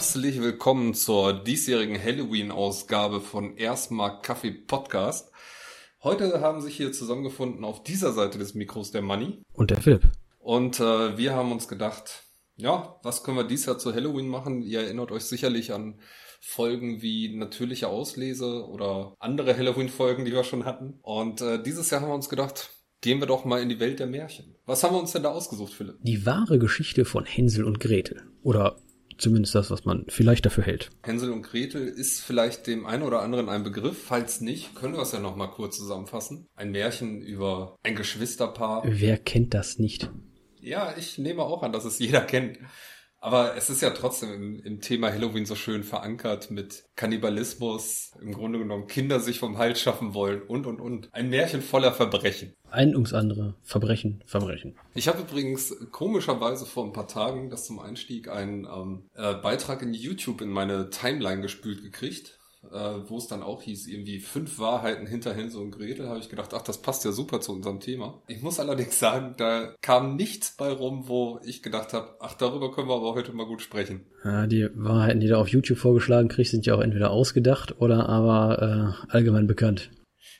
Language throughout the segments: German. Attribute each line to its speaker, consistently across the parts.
Speaker 1: Herzlich willkommen zur diesjährigen Halloween-Ausgabe von Erstmark Kaffee Podcast. Heute haben sich hier zusammengefunden auf dieser Seite des Mikros der Money.
Speaker 2: Und der Philipp.
Speaker 1: Und äh, wir haben uns gedacht, ja, was können wir dieses Jahr zu Halloween machen? Ihr erinnert euch sicherlich an Folgen wie natürliche Auslese oder andere Halloween-Folgen, die wir schon hatten. Und äh, dieses Jahr haben wir uns gedacht, gehen wir doch mal in die Welt der Märchen. Was haben wir uns denn da ausgesucht, Philipp?
Speaker 2: Die wahre Geschichte von Hänsel und Gretel. Oder zumindest das, was man vielleicht dafür hält.
Speaker 1: Hänsel und Gretel ist vielleicht dem einen oder anderen ein Begriff. Falls nicht, können wir es ja noch mal kurz zusammenfassen. Ein Märchen über ein Geschwisterpaar.
Speaker 2: Wer kennt das nicht?
Speaker 1: Ja, ich nehme auch an, dass es jeder kennt. Aber es ist ja trotzdem im, im, Thema Halloween so schön verankert mit Kannibalismus, im Grunde genommen Kinder sich vom Hals schaffen wollen und, und, und. Ein Märchen voller Verbrechen.
Speaker 2: Ein ums andere. Verbrechen, Verbrechen.
Speaker 1: Ich habe übrigens komischerweise vor ein paar Tagen, das zum Einstieg, einen ähm, äh, Beitrag in YouTube in meine Timeline gespült gekriegt äh, wo es dann auch hieß, irgendwie fünf Wahrheiten hinter Hänsel und Gretel, habe ich gedacht, ach, das passt ja super zu unserem Thema. Ich muss allerdings sagen, da kam nichts bei rum, wo ich gedacht habe, ach, darüber können wir aber heute mal gut sprechen.
Speaker 2: Ja, die Wahrheiten, die du auf YouTube vorgeschlagen kriegst, sind ja auch entweder ausgedacht oder aber äh, allgemein bekannt.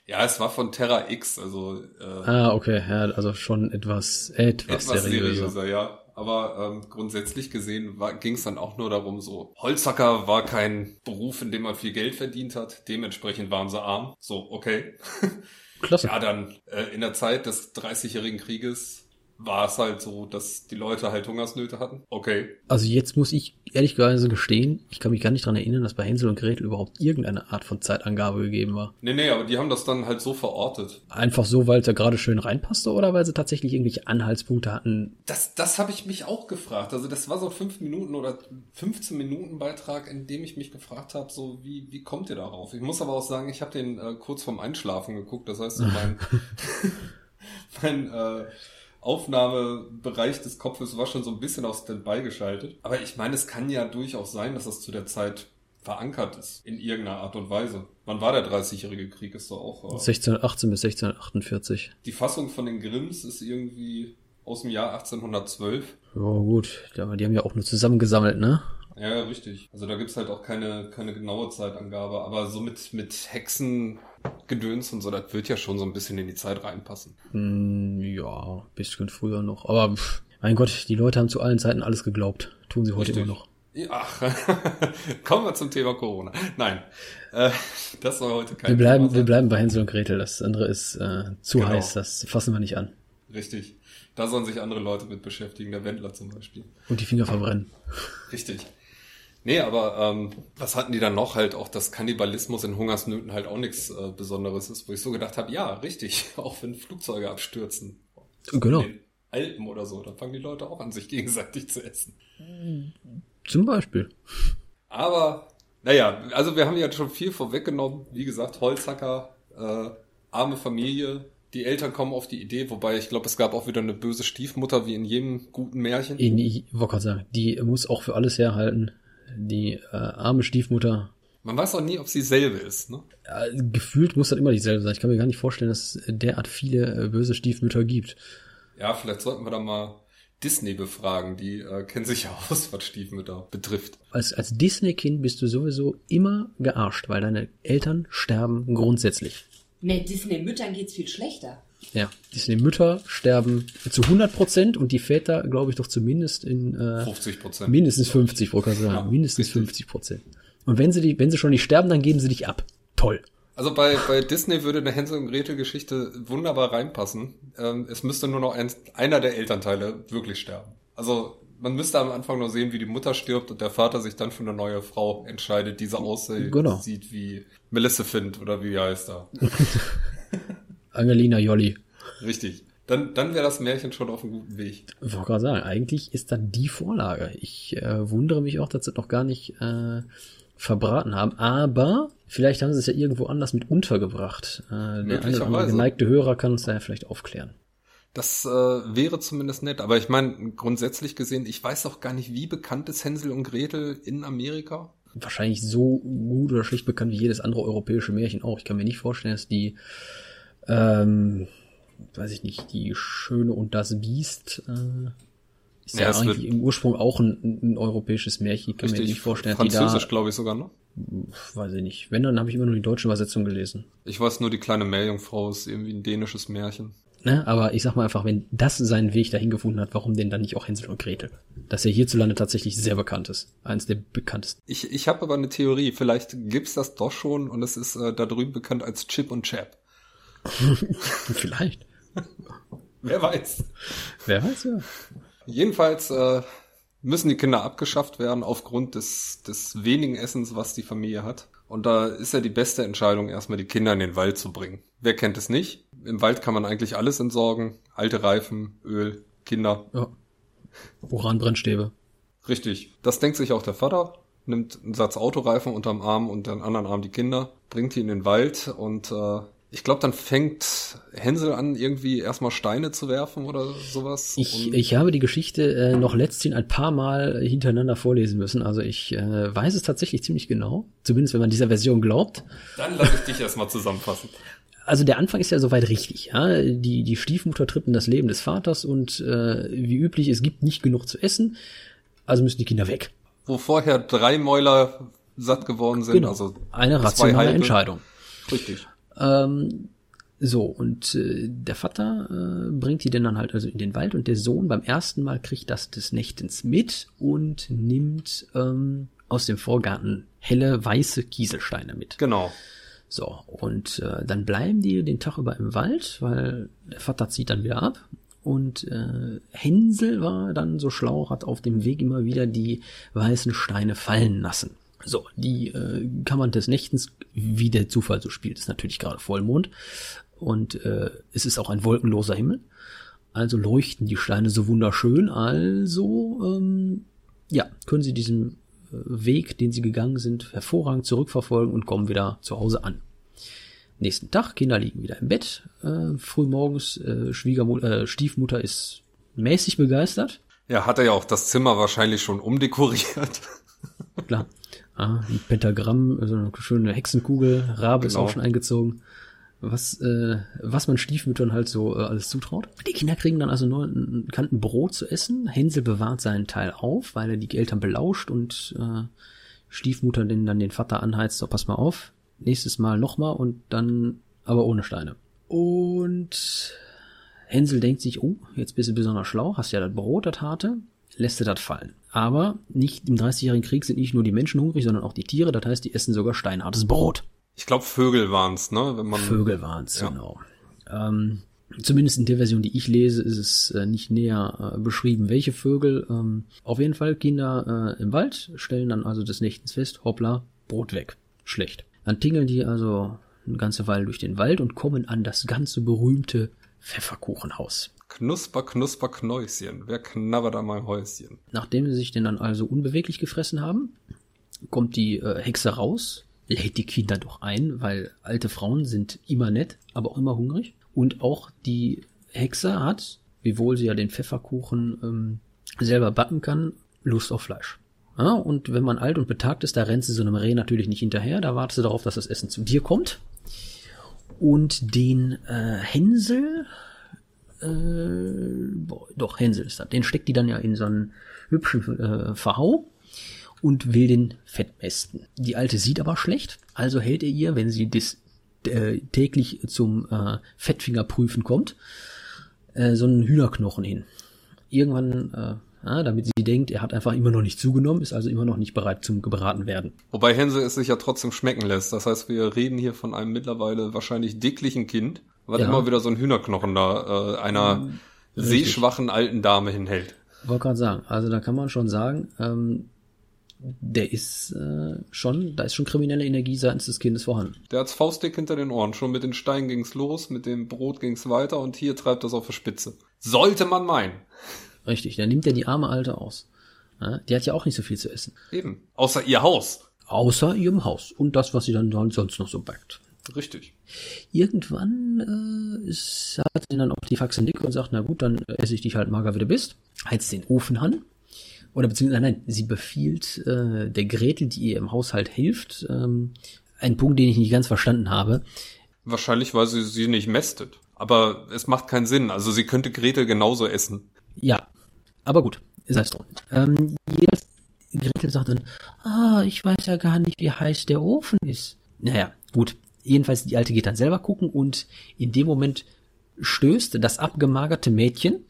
Speaker 1: Ja, es war von Terra X, also
Speaker 2: äh, Ah, okay, ja, also schon etwas etwas,
Speaker 1: etwas seriöser. seriöser ja aber ähm, grundsätzlich gesehen ging es dann auch nur darum, so Holzhacker war kein Beruf, in dem man viel Geld verdient hat, dementsprechend waren sie arm. So, okay.
Speaker 2: Klasse.
Speaker 1: Ja, dann äh, in der Zeit des 30-jährigen Krieges war es halt so, dass die Leute halt Hungersnöte hatten. Okay.
Speaker 2: Also jetzt muss ich ehrlich gesagt gestehen, ich kann mich gar nicht dran erinnern, dass bei Hänsel und Gretel überhaupt irgendeine Art von Zeitangabe gegeben war.
Speaker 1: Nee, nee, aber die haben das dann halt so verortet.
Speaker 2: Einfach so, weil es ja gerade schön reinpasste oder weil sie tatsächlich irgendwelche Anhaltspunkte hatten?
Speaker 1: Das, das habe ich mich auch gefragt. Also das war so fünf Minuten oder 15 Minuten Beitrag, in dem ich mich gefragt habe, so wie, wie kommt ihr darauf? Ich muss aber auch sagen, ich habe den äh, kurz vorm Einschlafen geguckt. Das heißt, mein, mein äh, Aufnahmebereich des Kopfes war schon so ein bisschen auf Standby geschaltet. Aber ich meine, es kann ja durchaus sein, dass das zu der Zeit verankert ist, in irgendeiner Art und Weise. Wann war der 30-jährige Krieg? Ist doch auch... Äh,
Speaker 2: 1618 bis 1648.
Speaker 1: Die Fassung von den Grimms ist irgendwie aus dem Jahr 1812. Ja
Speaker 2: gut, aber die haben ja auch nur zusammengesammelt, ne?
Speaker 1: Ja, richtig. Also da gibt's halt auch keine, keine genaue Zeitangabe, aber so mit, mit Hexengedöns und so, das wird ja schon so ein bisschen in die Zeit reinpassen.
Speaker 2: Mm, ja, bisschen früher noch. Aber pff, mein Gott, die Leute haben zu allen Zeiten alles geglaubt. Tun sie heute richtig. immer noch.
Speaker 1: Ach, kommen wir zum Thema Corona. Nein, äh, das soll heute kein
Speaker 2: wir bleiben, Thema Wir bleiben bei Hänsel und Gretel. Das andere ist äh, zu genau. heiß. Das fassen wir nicht an.
Speaker 1: Richtig. Da sollen sich andere Leute mit beschäftigen, der Wendler zum Beispiel.
Speaker 2: Und die Finger verbrennen.
Speaker 1: Richtig. Nee, aber ähm, was hatten die dann noch? Halt auch, dass Kannibalismus in Hungersnöten halt auch nichts äh, Besonderes ist, wo ich so gedacht habe, ja, richtig, auch wenn Flugzeuge abstürzen.
Speaker 2: Genau. In
Speaker 1: den Alpen oder so, dann fangen die Leute auch an, sich gegenseitig zu essen.
Speaker 2: Zum Beispiel.
Speaker 1: Aber, naja, also wir haben ja schon viel vorweggenommen. Wie gesagt, Holzhacker, äh, arme Familie, die Eltern kommen auf die Idee, wobei ich glaube, es gab auch wieder eine böse Stiefmutter, wie in jedem guten Märchen.
Speaker 2: In, ich wollte gerade sagen, die muss auch für alles herhalten die äh, arme Stiefmutter.
Speaker 1: Man weiß auch nie, ob sie selbe ist, ne?
Speaker 2: Ja, gefühlt muss das immer dieselbe sein. Ich kann mir gar nicht vorstellen, dass es derart viele äh, böse Stiefmütter gibt.
Speaker 1: Ja, vielleicht sollten wir da mal Disney befragen. Die äh, kennen sich ja aus, was Stiefmütter betrifft.
Speaker 2: Als, als Disney-Kind bist du sowieso immer gearscht, weil deine Eltern sterben grundsätzlich.
Speaker 3: Mit Disney-Müttern geht's viel schlechter.
Speaker 2: Ja, Disney-Mütter sterben zu 100 Prozent und die Väter, glaube ich, doch zumindest in
Speaker 1: äh, 50 Prozent.
Speaker 2: Mindestens 50, wollte ich sagen. Ja, mindestens richtig. 50 Prozent. Und wenn sie die, wenn sie schon nicht sterben, dann geben sie dich ab. Toll.
Speaker 1: Also bei, bei Disney würde eine Hänsel und Gretel Geschichte wunderbar reinpassen. Ähm, es müsste nur noch ein, einer der Elternteile wirklich sterben. Also man müsste am Anfang nur sehen, wie die Mutter stirbt und der Vater sich dann für eine neue Frau entscheidet, die so aussieht
Speaker 2: genau.
Speaker 1: wie Maleficent oder wie heißt er.
Speaker 2: Angelina Jolli.
Speaker 1: Richtig. Dann, dann wäre das Märchen schon auf einem guten Weg.
Speaker 2: Ich wollte gerade sagen, eigentlich ist dann die Vorlage. Ich äh, wundere mich auch, dass sie noch gar nicht äh, verbraten haben. Aber vielleicht haben sie es ja irgendwo anders mit untergebracht. Äh, der oder geneigte Hörer kann uns da ja vielleicht aufklären.
Speaker 1: Das äh, wäre zumindest nett. Aber ich meine, grundsätzlich gesehen, ich weiß auch gar nicht, wie bekannt ist Hänsel und Gretel in Amerika.
Speaker 2: Wahrscheinlich so gut oder schlicht bekannt wie jedes andere europäische Märchen auch. Ich kann mir nicht vorstellen, dass die ähm, weiß ich nicht, die Schöne und das Biest. Äh, Ist ja, ja eigentlich im Ursprung auch ein, ein europäisches Märchen, kann richtig, mir nicht vorstellen.
Speaker 1: Französisch, glaube ich sogar, ne?
Speaker 2: Weiß ich nicht. Wenn, dann habe ich immer nur die deutsche Übersetzung gelesen.
Speaker 1: Ich weiß nur, die kleine Meerjungfrau ist irgendwie ein dänisches Märchen.
Speaker 2: Ne? Aber ich sag mal einfach, wenn das seinen Weg dahin gefunden hat, warum denn dann nicht auch Hänsel und Gretel? Dass er hierzulande tatsächlich sehr bekannt ist. Eines der bekanntesten.
Speaker 1: Ich, ich habe aber eine Theorie. Vielleicht gibt's das doch schon und es ist äh, da drüben bekannt als Chip und Chap.
Speaker 2: Vielleicht.
Speaker 1: Wer weiß.
Speaker 2: Wer weiß, ja.
Speaker 1: Jedenfalls äh, müssen die Kinder abgeschafft werden aufgrund des, des wenigen Essens, was die Familie hat. Und da ist ja die beste Entscheidung, erstmal die Kinder in den Wald zu bringen. Wer kennt es nicht? Im Wald kann man eigentlich alles entsorgen. Alte Reifen, Öl, Kinder. Ja.
Speaker 2: Uranbrennstäbe.
Speaker 1: Richtig. Das denkt sich auch der Vater, nimmt einen Satz Autoreifen unterm Arm und den anderen Arm die Kinder, bringt die in den Wald und äh, ich glaube, dann fängt Hänsel an, irgendwie erstmal Steine zu werfen oder sowas.
Speaker 2: Ich, ich habe die Geschichte äh, noch letztens ein paar Mal hintereinander vorlesen müssen. Also ich äh, weiß es tatsächlich ziemlich genau. Zumindest wenn man dieser Version glaubt.
Speaker 1: Dann lass ich dich erstmal zusammenfassen.
Speaker 2: Also der Anfang ist ja soweit richtig. Ja? Die, die Stiefmutter tritt in das Leben des Vaters und äh, wie üblich, es gibt nicht genug zu essen, also müssen die Kinder weg.
Speaker 1: Wo vorher drei Mäuler satt geworden sind.
Speaker 2: Genau. Also eine rationale Entscheidung.
Speaker 1: Richtig.
Speaker 2: Ähm, so, und äh, der Vater äh, bringt die denn dann halt also in den Wald und der Sohn beim ersten Mal kriegt das des Nächtens mit und nimmt ähm, aus dem Vorgarten helle weiße Kieselsteine mit.
Speaker 1: Genau.
Speaker 2: So, und äh, dann bleiben die den Tag über im Wald, weil der Vater zieht dann wieder ab. Und äh, Hänsel war dann so schlau, hat auf dem Weg immer wieder die weißen Steine fallen lassen. So, die äh, kann man des Nächtens, wie der Zufall so spielt, ist natürlich gerade Vollmond und äh, es ist auch ein wolkenloser Himmel. Also leuchten die Steine so wunderschön. Also ähm, ja, können Sie diesen äh, Weg, den Sie gegangen sind, hervorragend zurückverfolgen und kommen wieder zu Hause an. Nächsten Tag, Kinder liegen wieder im Bett. Äh, frühmorgens, äh, Schwiegermutter, äh, Stiefmutter ist mäßig begeistert.
Speaker 1: Ja, hat er ja auch das Zimmer wahrscheinlich schon umdekoriert.
Speaker 2: Klar. Ah, ein Pentagramm, also eine schöne Hexenkugel, Rabe genau. ist auch schon eingezogen. Was, äh, was man Stiefmüttern halt so äh, alles zutraut. Die Kinder kriegen dann also nur einen Kanten Brot zu essen. Hänsel bewahrt seinen Teil auf, weil er die Eltern belauscht und äh, Stiefmutter den dann den Vater anheizt, so pass mal auf, nächstes Mal nochmal und dann aber ohne Steine. Und Hänsel denkt sich, oh, jetzt bist du besonders schlau, hast ja das Brot, das harte, lässt er das fallen. Aber nicht im 30-jährigen Krieg sind nicht nur die Menschen hungrig, sondern auch die Tiere. Das heißt, die essen sogar steinhartes Brot.
Speaker 1: Ich glaube, Vögel waren's, ne? Wenn man
Speaker 2: Vögel waren's, ja. genau. Ähm, zumindest in der Version, die ich lese, ist es äh, nicht näher äh, beschrieben, welche Vögel. Ähm, auf jeden Fall Kinder äh, im Wald stellen dann also des Nächtens fest, hoppla, Brot weg. Schlecht. Dann tingeln die also eine ganze Weile durch den Wald und kommen an das ganze berühmte Pfefferkuchenhaus.
Speaker 1: Knusper, knusper, Knäuschen. Wer knabbert an meinem Häuschen?
Speaker 2: Nachdem sie sich den dann also unbeweglich gefressen haben, kommt die äh, Hexe raus, lädt die Kinder doch ein, weil alte Frauen sind immer nett, aber auch immer hungrig. Und auch die Hexe hat, wiewohl sie ja den Pfefferkuchen ähm, selber backen kann, Lust auf Fleisch. Ja, und wenn man alt und betagt ist, da rennt sie so einem Reh natürlich nicht hinterher, da wartet sie darauf, dass das Essen zu dir kommt. Und den äh, Hänsel äh, boah, doch, Hänsel ist das. Den steckt die dann ja in so einen hübschen äh, Verhau und will den fettmästen. Die Alte sieht aber schlecht, also hält er ihr, wenn sie das äh, täglich zum äh, Fettfingerprüfen kommt, äh, so einen Hühnerknochen hin. Irgendwann, äh, ja, damit sie denkt, er hat einfach immer noch nicht zugenommen, ist also immer noch nicht bereit zum gebraten werden.
Speaker 1: Wobei Hänsel es sich ja trotzdem schmecken lässt. Das heißt, wir reden hier von einem mittlerweile wahrscheinlich dicklichen Kind, was ja. immer wieder so ein Hühnerknochen da äh, einer mhm. sehschwachen alten Dame hinhält.
Speaker 2: Wollte gerade sagen, also da kann man schon sagen, ähm, der ist äh, schon, da ist schon kriminelle Energie seitens des Kindes vorhanden.
Speaker 1: Der hat's faustdick hinter den Ohren. Schon mit den Steinen ging's los, mit dem Brot ging's weiter und hier treibt das auf der Spitze. Sollte man meinen.
Speaker 2: Richtig, dann nimmt er die arme Alte aus. Die hat ja auch nicht so viel zu essen.
Speaker 1: Eben. Außer ihr Haus.
Speaker 2: Außer ihrem Haus. Und das, was sie dann sonst noch so backt.
Speaker 1: Richtig.
Speaker 2: Irgendwann äh, ist, hat sie dann auch die Faxe dick und sagt, na gut, dann esse ich dich halt mager, wie du bist. Heizt den Ofen an. Oder beziehungsweise, nein, sie befiehlt äh, der Gretel, die ihr im Haushalt hilft, ähm, ein Punkt, den ich nicht ganz verstanden habe.
Speaker 1: Wahrscheinlich, weil sie sie nicht mästet. Aber es macht keinen Sinn. Also sie könnte Gretel genauso essen.
Speaker 2: Ja, aber gut. sei es drum. Ähm, jedes, Gretel sagt dann, ah, ich weiß ja gar nicht, wie heiß der Ofen ist. Naja, gut. Jedenfalls, die Alte geht dann selber gucken und in dem Moment stößt das abgemagerte Mädchen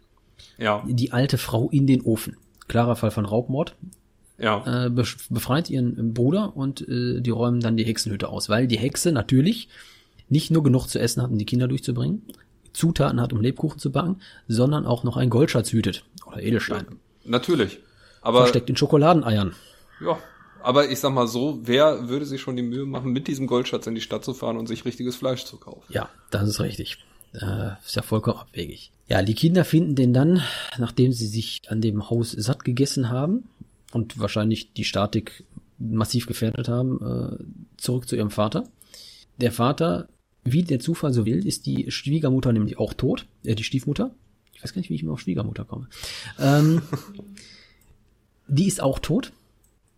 Speaker 1: ja.
Speaker 2: die alte Frau in den Ofen. Klarer Fall von Raubmord.
Speaker 1: Ja.
Speaker 2: Äh, befreit ihren Bruder und äh, die räumen dann die Hexenhütte aus, weil die Hexe natürlich nicht nur genug zu essen hat, um die Kinder durchzubringen, Zutaten hat, um Lebkuchen zu backen, sondern auch noch einen Goldschatz hütet. Oder Edelstein. Ja,
Speaker 1: natürlich. Aber.
Speaker 2: Versteckt in Schokoladeneiern.
Speaker 1: Ja. Aber ich sag mal so, wer würde sich schon die Mühe machen, mit diesem Goldschatz in die Stadt zu fahren und sich richtiges Fleisch zu kaufen?
Speaker 2: Ja, das ist richtig. Äh, ist ja vollkommen abwegig. Ja, die Kinder finden den dann, nachdem sie sich an dem Haus satt gegessen haben und wahrscheinlich die Statik massiv gefährdet haben, äh, zurück zu ihrem Vater. Der Vater, wie der Zufall so will, ist die Schwiegermutter nämlich auch tot, äh, die Stiefmutter. Ich weiß gar nicht, wie ich immer auf Schwiegermutter komme. Ähm, die ist auch tot,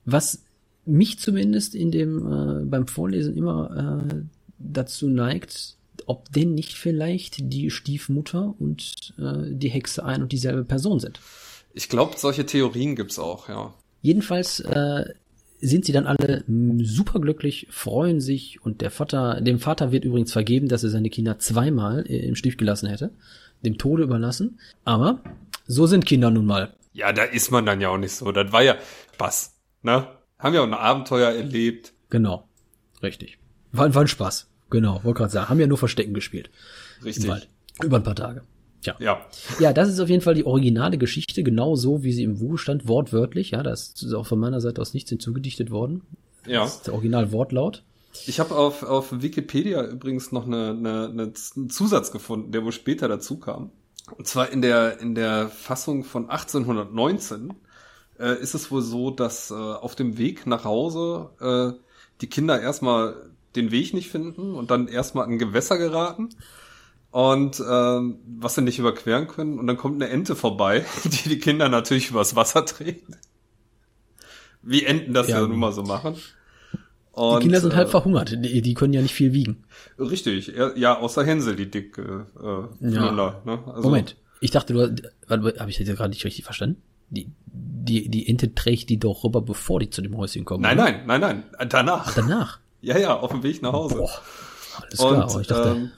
Speaker 2: was mich zumindest in dem äh, beim Vorlesen immer äh, dazu neigt, ob denn nicht vielleicht die Stiefmutter und äh, die Hexe ein und dieselbe Person sind.
Speaker 1: Ich glaube, solche Theorien gibt's auch, ja.
Speaker 2: Jedenfalls äh, sind sie dann alle superglücklich, freuen sich und der Vater, dem Vater wird übrigens vergeben, dass er seine Kinder zweimal im Stich gelassen hätte, dem Tode überlassen. Aber so sind Kinder nun mal.
Speaker 1: Ja, da ist man dann ja auch nicht so. Das war ja Spaß, ne? Haben ja auch ein Abenteuer erlebt.
Speaker 2: Genau, richtig. War, war ein Spaß. Genau, wollte gerade sagen, haben ja nur Verstecken gespielt.
Speaker 1: Richtig.
Speaker 2: Über ein paar Tage.
Speaker 1: Ja. ja.
Speaker 2: Ja, das ist auf jeden Fall die originale Geschichte, genau so, wie sie im Buch stand, wortwörtlich. Ja, das ist auch von meiner Seite aus nichts hinzugedichtet worden.
Speaker 1: Ja.
Speaker 2: Das ist der Original-Wortlaut.
Speaker 1: Ich habe auf, auf Wikipedia übrigens noch eine, eine, eine, einen Zusatz gefunden, der wohl später dazu kam. Und zwar in der, in der Fassung von 1819 äh, ist es wohl so, dass äh, auf dem Weg nach Hause äh, die Kinder erstmal den Weg nicht finden und dann erstmal an Gewässer geraten und ähm, was sie nicht überqueren können und dann kommt eine Ente vorbei, die die Kinder natürlich übers Wasser trägt. Wie Enten das ja, ja nun mal so machen.
Speaker 2: Und, die Kinder sind äh, verhungert, die, die, können ja nicht viel wiegen.
Speaker 1: Richtig, ja, außer Hänsel, die dicke äh,
Speaker 2: ja. Flunder, ne? also, Moment, ich dachte, du habe ich das jetzt gerade nicht richtig verstanden? Die, die, die Ente trägt die doch rüber, bevor die zu dem Häuschen kommen.
Speaker 1: Nein, oder? nein, nein, nein, danach.
Speaker 2: Ach, danach?
Speaker 1: Ja, ja, auf dem Weg nach Hause. Boah,
Speaker 2: alles klar,
Speaker 1: und, ich dachte... Ähm,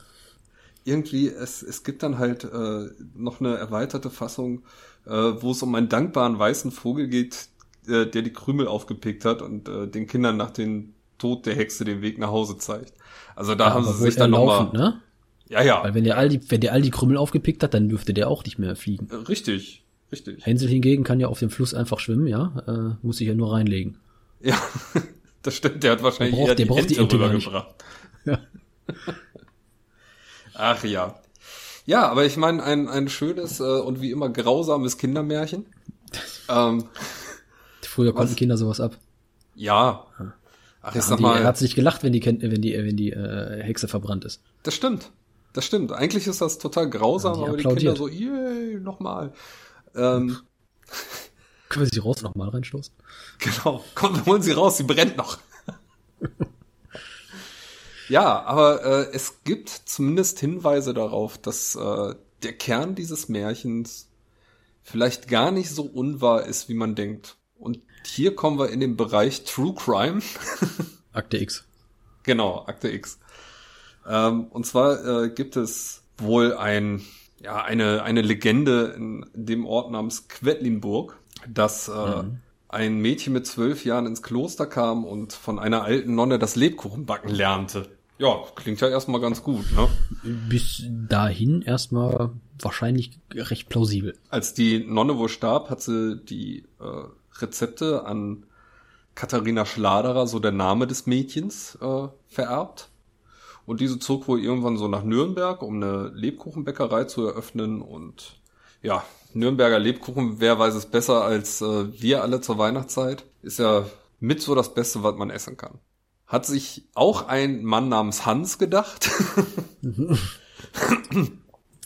Speaker 1: irgendwie, es, es gibt dann halt äh, noch eine erweiterte Fassung, äh, wo es um einen dankbaren weißen Vogel geht, äh, der die Krümel aufgepickt hat und äh, den Kindern nach dem Tod der Hexe den Weg nach Hause zeigt. Also da ja, haben sie sich dann nochmal... Ne?
Speaker 2: Ja, ja. Weil wenn der all die, wenn der all die Krümel aufgepickt hat, dann dürfte der auch nicht mehr fliegen.
Speaker 1: Äh, richtig, richtig.
Speaker 2: Hänsel hingegen kann ja auf dem Fluss einfach schwimmen, ja, äh, muss sich ja nur reinlegen.
Speaker 1: Ja, Das stimmt, der hat wahrscheinlich
Speaker 2: der braucht, eher die, braucht die Ente
Speaker 1: rübergebracht. Ja. Ach ja. Ja, aber ich meine, ein, ein schönes äh, und wie immer grausames Kindermärchen.
Speaker 2: ähm, Früher konnten was? Kinder sowas ab.
Speaker 1: Ja.
Speaker 2: Ach, ich sag mal. Er hat sich gelacht, wenn die, wenn die, wenn die äh, Hexe verbrannt ist.
Speaker 1: Das stimmt. Das stimmt. Eigentlich ist das total grausam, die aber die Kinder so, yay, nochmal. Ähm,
Speaker 2: Können wir sie raus nochmal reinstoßen?
Speaker 1: Genau. Komm, wir holen sie raus, sie brennt noch. ja, aber äh, es gibt zumindest Hinweise darauf, dass äh, der Kern dieses Märchens vielleicht gar nicht so unwahr ist, wie man denkt. Und hier kommen wir in den Bereich True Crime.
Speaker 2: Akte X.
Speaker 1: Genau, Akte X. Ähm, und zwar äh, gibt es wohl ein, ja, eine, eine Legende in dem Ort namens Quedlinburg dass äh, mhm. ein Mädchen mit zwölf Jahren ins Kloster kam und von einer alten Nonne das Lebkuchenbacken lernte. Ja, klingt ja erstmal ganz gut, ne?
Speaker 2: Bis dahin erstmal wahrscheinlich recht plausibel.
Speaker 1: Als die Nonne wohl starb, hat sie die äh, Rezepte an Katharina Schladerer, so der Name des Mädchens, äh, vererbt. Und diese zog wohl irgendwann so nach Nürnberg, um eine Lebkuchenbäckerei zu eröffnen. Und ja, Nürnberger Lebkuchen, wer weiß es besser als äh, wir alle zur Weihnachtszeit, ist ja mit so das Beste, was man essen kann. Hat sich auch ein Mann namens Hans gedacht.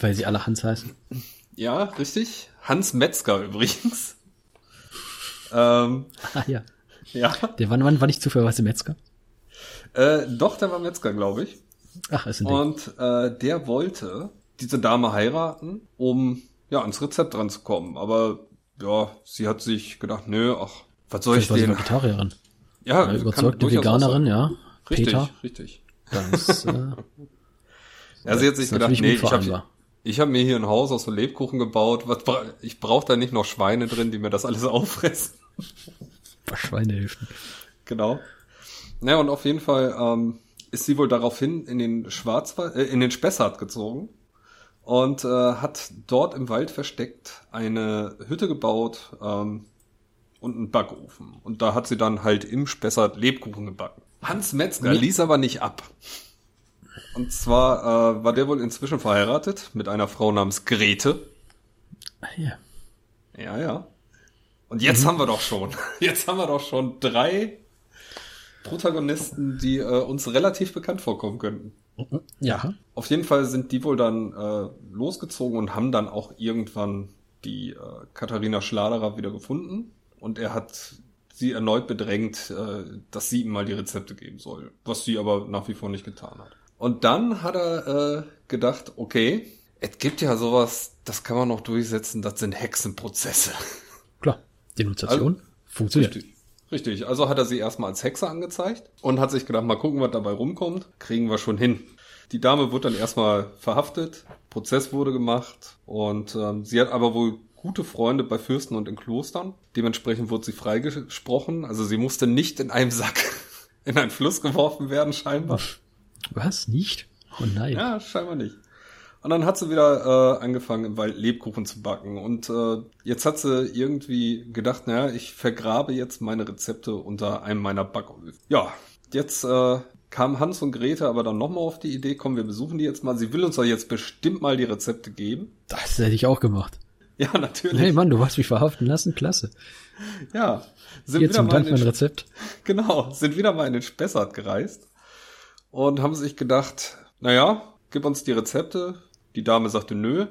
Speaker 2: Weil sie alle Hans heißen.
Speaker 1: Ja, richtig. Hans Metzger übrigens. ähm,
Speaker 2: ah ja.
Speaker 1: Ja.
Speaker 2: Der war, war nicht zufälligerweise Metzger?
Speaker 1: Äh, doch, der war Metzger, glaube ich.
Speaker 2: Ach, ist ein
Speaker 1: Ding. Und äh, der wollte diese Dame heiraten, um ja, ans Rezept ranzukommen. Aber ja, sie hat sich gedacht, nö, ach, was soll Vielleicht ich denn?
Speaker 2: Vegetarierin.
Speaker 1: Ja,
Speaker 2: Eine überzeugte Veganerin, ja.
Speaker 1: Richtig, Peter. richtig.
Speaker 2: Das, äh,
Speaker 1: ja, sie hat sich gedacht, nee, ich habe ich hab mir hier ein Haus aus so Lebkuchen gebaut. Was, ich brauche da nicht noch Schweine drin, die mir das alles auffressen.
Speaker 2: Schweinehilfen.
Speaker 1: Genau. Naja, und auf jeden Fall ähm, ist sie wohl daraufhin in den Schwarzwald, äh, in den Spessart gezogen und äh, hat dort im Wald versteckt eine Hütte gebaut ähm, und einen Backofen. Und da hat sie dann halt im Spessart Lebkuchen gebacken. Hans Metzger nee. ließ aber nicht ab. Und zwar äh, war der wohl inzwischen verheiratet mit einer Frau namens Grete.
Speaker 2: Ja.
Speaker 1: Ja, ja. Und jetzt mhm. haben wir doch schon, jetzt haben wir doch schon drei Protagonisten, die äh, uns relativ bekannt vorkommen könnten.
Speaker 2: Ja.
Speaker 1: Auf jeden Fall sind die wohl dann äh, losgezogen und haben dann auch irgendwann die äh, Katharina Schladerer wieder gefunden. Und er hat sie erneut bedrängt, äh, dass sie ihm mal die Rezepte geben soll. Was sie aber nach wie vor nicht getan hat. Und dann hat er äh, gedacht, okay, es gibt ja sowas, das kann man noch durchsetzen, das sind Hexenprozesse.
Speaker 2: Klar, Denunziation also, funktioniert.
Speaker 1: Richtig. Richtig, also hat er sie erstmal als Hexe angezeigt und hat sich gedacht, mal gucken, was dabei rumkommt. Kriegen wir schon hin. Die Dame wurde dann erstmal verhaftet, Prozess wurde gemacht und ähm, sie hat aber wohl gute Freunde bei Fürsten und in Klostern. Dementsprechend wurde sie freigesprochen. Also sie musste nicht in einem Sack in einen Fluss geworfen werden, scheinbar.
Speaker 2: Was? Nicht? Oh nein.
Speaker 1: Ja, scheinbar nicht. Und dann hat sie wieder äh, angefangen, im Wald Lebkuchen zu backen. Und äh, jetzt hat sie irgendwie gedacht, naja, ich vergrabe jetzt meine Rezepte unter einem meiner Backöfen. Ja, jetzt äh, kam Hans und Grete aber dann nochmal auf die Idee, komm, wir besuchen die jetzt mal. Sie will uns doch jetzt bestimmt mal die Rezepte geben.
Speaker 2: Das hätte ich auch gemacht.
Speaker 1: Ja, natürlich.
Speaker 2: Hey Mann, du hast mich verhaften lassen, klasse.
Speaker 1: Ja,
Speaker 2: sind Hier wieder zum mal Dank mein Rezept.
Speaker 1: Genau, sind wieder mal in den Spessart gereist und haben sich gedacht, naja, gib uns die Rezepte, die Dame sagte nö.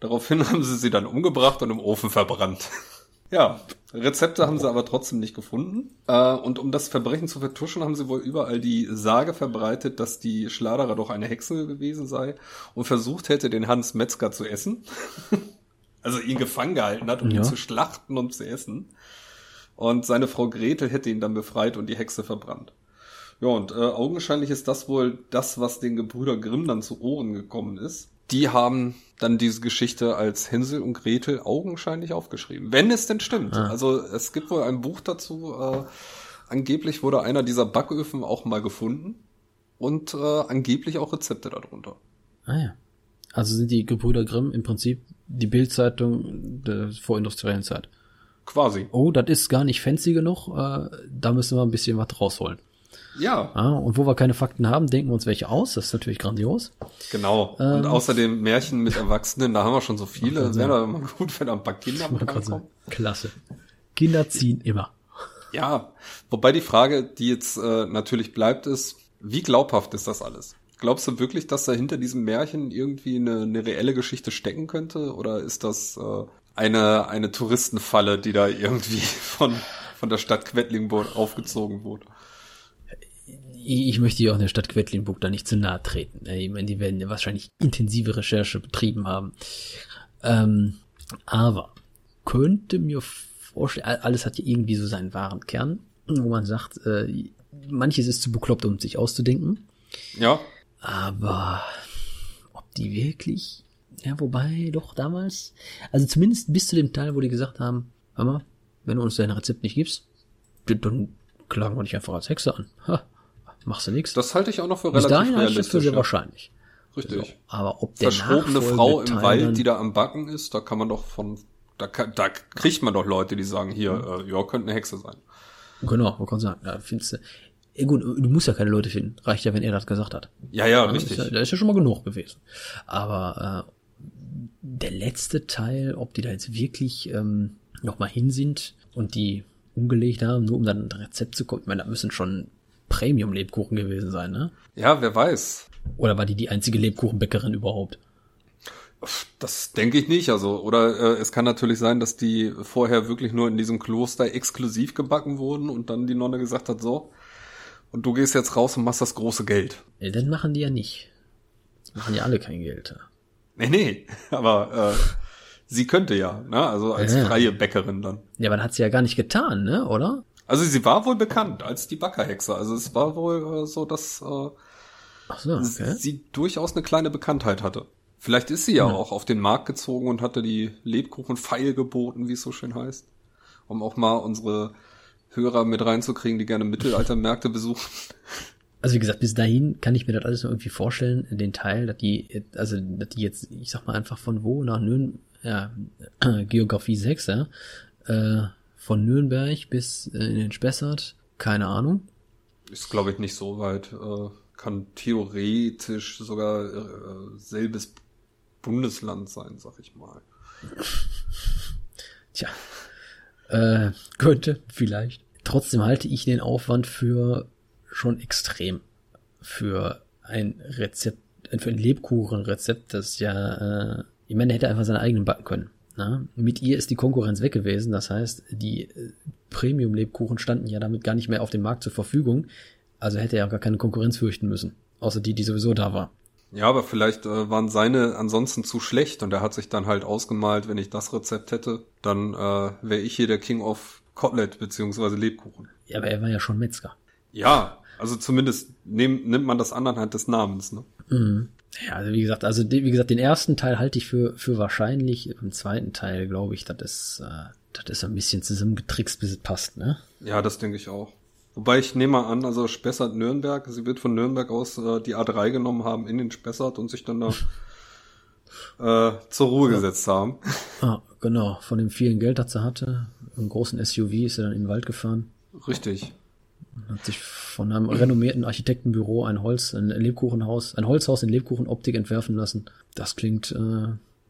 Speaker 1: Daraufhin haben sie sie dann umgebracht und im Ofen verbrannt. ja, Rezepte haben sie aber trotzdem nicht gefunden. Äh, und um das Verbrechen zu vertuschen, haben sie wohl überall die Sage verbreitet, dass die Schladerer doch eine Hexe gewesen sei und versucht hätte, den Hans Metzger zu essen. Also ihn gefangen gehalten hat, um ja. ihn zu schlachten und zu essen. Und seine Frau Gretel hätte ihn dann befreit und die Hexe verbrannt. Ja, und äh, augenscheinlich ist das wohl das, was den Gebrüder Grimm dann zu Ohren gekommen ist die haben dann diese Geschichte als Hänsel und Gretel augenscheinlich aufgeschrieben. Wenn es denn stimmt. Ah. Also es gibt wohl ein Buch dazu. Äh, angeblich wurde einer dieser Backöfen auch mal gefunden und äh, angeblich auch Rezepte darunter.
Speaker 2: Ah ja. Also sind die Gebrüder Grimm im Prinzip die Bildzeitung der vorindustriellen Zeit.
Speaker 1: Quasi.
Speaker 2: Oh, das ist gar nicht fancy genug. Äh, da müssen wir ein bisschen was rausholen.
Speaker 1: Ja.
Speaker 2: Ah, und wo wir keine Fakten haben, denken wir uns welche aus. Das ist natürlich grandios.
Speaker 1: Genau. Ähm, und außerdem Märchen mit Erwachsenen, da haben wir schon so viele. Wäre doch immer gut, wenn da ein paar Kinder mit reinkommen.
Speaker 2: Klasse. Kinder ziehen immer.
Speaker 1: Ja, wobei die Frage, die jetzt äh, natürlich bleibt, ist, wie glaubhaft ist das alles? Glaubst du wirklich, dass da hinter diesem Märchen irgendwie eine, eine reelle Geschichte stecken könnte? Oder ist das äh, eine, eine Touristenfalle, die da irgendwie von, von der Stadt Quedlinburg aufgezogen wurde?
Speaker 2: ich möchte ja auch in der Stadt Quedlinburg da nicht zu nahe treten. Ich meine, die werden ja wahrscheinlich intensive Recherche betrieben haben. Ähm, aber könnte mir vorstellen, alles hat ja irgendwie so seinen wahren Kern, wo man sagt, äh, manches ist zu bekloppt, um sich auszudenken.
Speaker 1: Ja.
Speaker 2: Aber ob die wirklich, ja, wobei doch damals, also zumindest bis zu dem Teil, wo die gesagt haben, hör mal, wenn du uns dein Rezept nicht gibst, dann klagen wir dich einfach als Hexe an. Ha, machst du nichts.
Speaker 1: Das halte ich auch noch für relativ dahin realistisch.
Speaker 2: Für sehr ja. wahrscheinlich.
Speaker 1: Richtig.
Speaker 2: So, aber ob der
Speaker 1: Verschrobene Frau im Wald, die da am Backen ist, da kann man doch von, da, da kriegt man doch Leute, die sagen, hier, mhm. äh, ja, könnte eine Hexe sein.
Speaker 2: Genau, man kann sagen, ja, findest du. Ja, gut, du musst ja keine Leute finden. Reicht ja, wenn er das gesagt hat.
Speaker 1: Ja, ja, ja richtig.
Speaker 2: Ist ja, da ist ja schon mal genug gewesen. Aber äh, der letzte Teil, ob die da jetzt wirklich ähm, noch mal hin sind und die umgelegt haben, nur um dann ein Rezept zu kommen. Ich meine, da müssen schon Premium-Lebkuchen gewesen sein, ne?
Speaker 1: Ja, wer weiß.
Speaker 2: Oder war die die einzige Lebkuchenbäckerin überhaupt?
Speaker 1: Das denke ich nicht. Also, oder äh, es kann natürlich sein, dass die vorher wirklich nur in diesem Kloster exklusiv gebacken wurden und dann die Nonne gesagt hat, so, und du gehst jetzt raus und machst das große Geld.
Speaker 2: Ja, dann machen die ja nicht. Machen ja alle kein Geld.
Speaker 1: Nee, nee, aber äh, sie könnte ja, ne? Also als ja. freie Bäckerin dann.
Speaker 2: Ja, aber dann hat sie ja gar nicht getan, ne? Oder?
Speaker 1: Also sie war wohl bekannt als die Backerhexe. Also es war wohl äh, so, dass äh, Ach so, okay. sie durchaus eine kleine Bekanntheit hatte. Vielleicht ist sie ja, ja auch auf den Markt gezogen und hatte die Lebkuchen feil geboten, wie es so schön heißt. Um auch mal unsere Hörer mit reinzukriegen, die gerne Mittelaltermärkte besuchen.
Speaker 2: Also wie gesagt, bis dahin kann ich mir das alles noch irgendwie vorstellen, den Teil, dass die, also dass die jetzt, ich sag mal einfach von wo nach Nürnberg, ja, Geografie 6, ja, äh, von Nürnberg bis äh, in den Spessart, keine Ahnung.
Speaker 1: Ist, glaube ich, nicht so weit. Äh, kann theoretisch sogar äh, selbes Bundesland sein, sag ich mal.
Speaker 2: Tja, äh, könnte vielleicht. Trotzdem halte ich den Aufwand für schon extrem. Für ein Rezept, für ein Lebkuchenrezept, das ja, äh, ich meine, er hätte einfach seine eigenen backen können. Na, mit ihr ist die Konkurrenz weg gewesen. Das heißt, die äh, Premium-Lebkuchen standen ja damit gar nicht mehr auf dem Markt zur Verfügung. Also hätte er auch gar keine Konkurrenz fürchten müssen. Außer die, die sowieso da war.
Speaker 1: Ja, aber vielleicht äh, waren seine ansonsten zu schlecht und er hat sich dann halt ausgemalt, wenn ich das Rezept hätte, dann äh, wäre ich hier der King of Kotlet beziehungsweise Lebkuchen.
Speaker 2: Ja, aber er war ja schon Metzger.
Speaker 1: Ja, also zumindest nehm, nimmt man das an anhand des Namens, ne?
Speaker 2: Mhm. Ja, also wie gesagt, also wie gesagt, den ersten Teil halte ich für für wahrscheinlich. Im zweiten Teil glaube ich, das ist äh, das ist ein bisschen zusammengetrickst, bis es passt, ne?
Speaker 1: Ja, das denke ich auch. Wobei ich nehme mal an, also Spessart Nürnberg, sie wird von Nürnberg aus äh, die A3 genommen haben in den Spessart und sich dann da äh, zur Ruhe ja. gesetzt haben.
Speaker 2: Ah, genau. Von dem vielen Geld, das sie hatte, im großen SUV ist er dann in den Wald gefahren.
Speaker 1: Richtig.
Speaker 2: Hat sich von einem renommierten Architektenbüro ein Holz, ein Lebkuchenhaus, ein Holzhaus in Lebkuchenoptik entwerfen lassen. Das klingt, äh,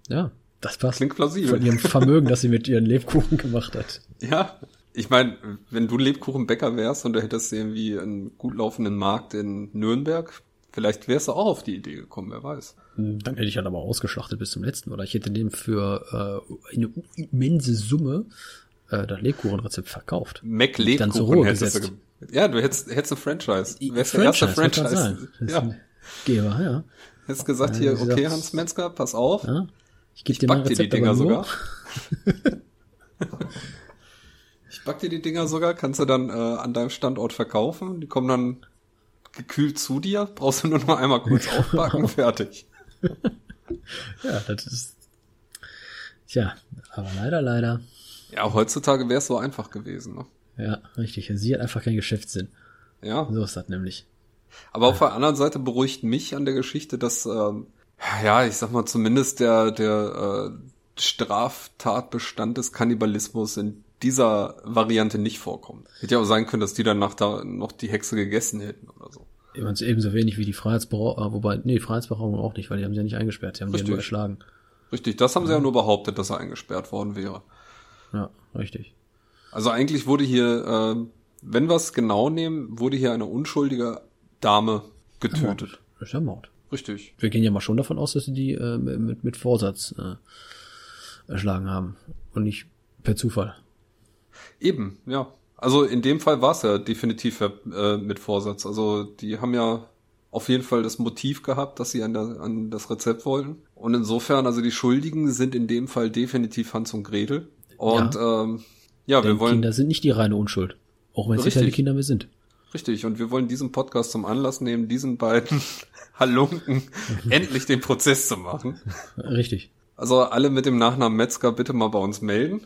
Speaker 2: ja, das passt.
Speaker 1: Klingt plausibel.
Speaker 2: Von ihrem Vermögen, das sie mit ihren Lebkuchen gemacht hat.
Speaker 1: Ja, ich meine, wenn du Lebkuchenbäcker wärst und du hättest irgendwie einen gut laufenden Markt in Nürnberg, vielleicht wärst du auch auf die Idee gekommen, wer weiß.
Speaker 2: Dann hätte ich halt aber ausgeschlachtet bis zum letzten, oder ich hätte dem für äh, eine immense Summe äh, das Lebkuchenrezept verkauft.
Speaker 1: Mac Lebkuchen Ruhe gesetzt. Ja, du hättest, hättest ein Franchise. Du wärst der erste Franchise.
Speaker 2: Ja. Geber, ja.
Speaker 1: Hättest gesagt hier, okay, Hans Metzger, pass auf. Ja.
Speaker 2: Ich gebe dir mal dir die Dinger sogar.
Speaker 1: back dir die Dinger sogar, kannst du dann äh, an deinem Standort verkaufen. Die kommen dann gekühlt zu dir, brauchst du nur noch einmal kurz aufbacken, fertig.
Speaker 2: ja, das ist. Tja, aber leider, leider.
Speaker 1: Ja, heutzutage wäre es so einfach gewesen, ne?
Speaker 2: Ja, richtig. Sie hat einfach keinen Geschäftssinn.
Speaker 1: Ja.
Speaker 2: So ist das nämlich.
Speaker 1: Aber auf der anderen Seite beruhigt mich an der Geschichte, dass, ähm, ja, ich sag mal, zumindest der, der äh, Straftatbestand des Kannibalismus in dieser Variante nicht vorkommt. Hätte ja auch sein können, dass die danach da noch die Hexe gegessen hätten oder so.
Speaker 2: Ebenso wenig wie die Freiheitsberaubung, äh, wobei, nee, Freiheitsberaubung auch nicht, weil die haben sie ja nicht eingesperrt, die haben richtig. sie ja nur erschlagen.
Speaker 1: Richtig, das haben sie ja nur behauptet, dass er eingesperrt worden wäre.
Speaker 2: Ja, richtig.
Speaker 1: Also eigentlich wurde hier, äh, wenn wir es genau nehmen, wurde hier eine unschuldige Dame getötet.
Speaker 2: Das ist ja Mord.
Speaker 1: Richtig.
Speaker 2: Wir gehen ja mal schon davon aus, dass sie die äh, mit, mit Vorsatz äh, erschlagen haben und nicht per Zufall.
Speaker 1: Eben, ja. Also in dem Fall war es ja definitiv äh, mit Vorsatz. Also die haben ja auf jeden Fall das Motiv gehabt, dass sie an, der, an das Rezept wollten. Und insofern, also die Schuldigen sind in dem Fall definitiv Hans und Gretel. Und ja. ähm, ja, Denn wir wollen.
Speaker 2: Kinder sind nicht die reine Unschuld. Auch wenn es keine Kinder mehr sind.
Speaker 1: Richtig, und wir wollen diesen Podcast zum Anlass nehmen, diesen beiden Halunken endlich den Prozess zu machen.
Speaker 2: Richtig.
Speaker 1: Also alle mit dem Nachnamen Metzger bitte mal bei uns melden.